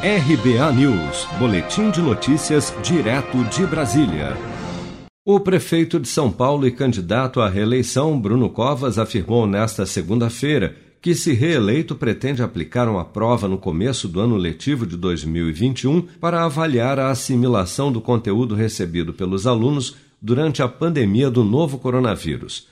RBA News, Boletim de Notícias, direto de Brasília. O prefeito de São Paulo e candidato à reeleição, Bruno Covas, afirmou nesta segunda-feira que, se reeleito, pretende aplicar uma prova no começo do ano letivo de 2021 para avaliar a assimilação do conteúdo recebido pelos alunos durante a pandemia do novo coronavírus.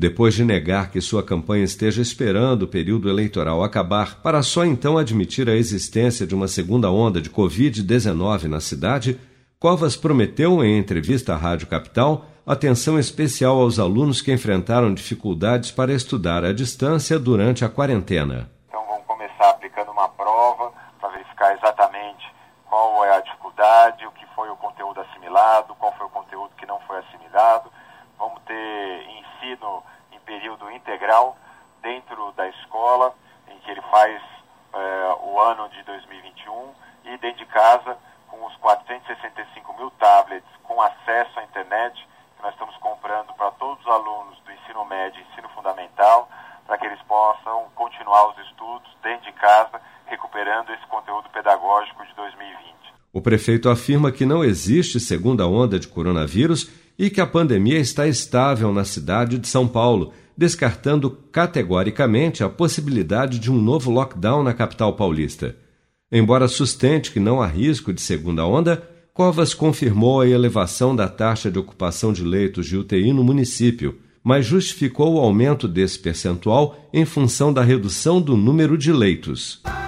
Depois de negar que sua campanha esteja esperando o período eleitoral acabar para só então admitir a existência de uma segunda onda de Covid-19 na cidade, Covas prometeu, em entrevista à Rádio Capital, atenção especial aos alunos que enfrentaram dificuldades para estudar à distância durante a quarentena. Então vamos começar aplicando uma prova para verificar exatamente qual é a dificuldade, o que foi o conteúdo assimilado, qual foi o conteúdo que não foi assimilado. Vamos ter ensino em período integral dentro da escola, em que ele faz é, o ano de 2021, e dentro de casa, com os 465 mil tablets com acesso à internet, que nós estamos comprando para todos os alunos do ensino médio e ensino fundamental, para que eles possam continuar os estudos dentro de casa, recuperando esse conteúdo pedagógico de 2020. O prefeito afirma que não existe segunda onda de coronavírus e que a pandemia está estável na cidade de São Paulo, descartando categoricamente a possibilidade de um novo lockdown na capital paulista. Embora sustente que não há risco de segunda onda, Covas confirmou a elevação da taxa de ocupação de leitos de UTI no município mas justificou o aumento desse percentual em função da redução do número de leitos.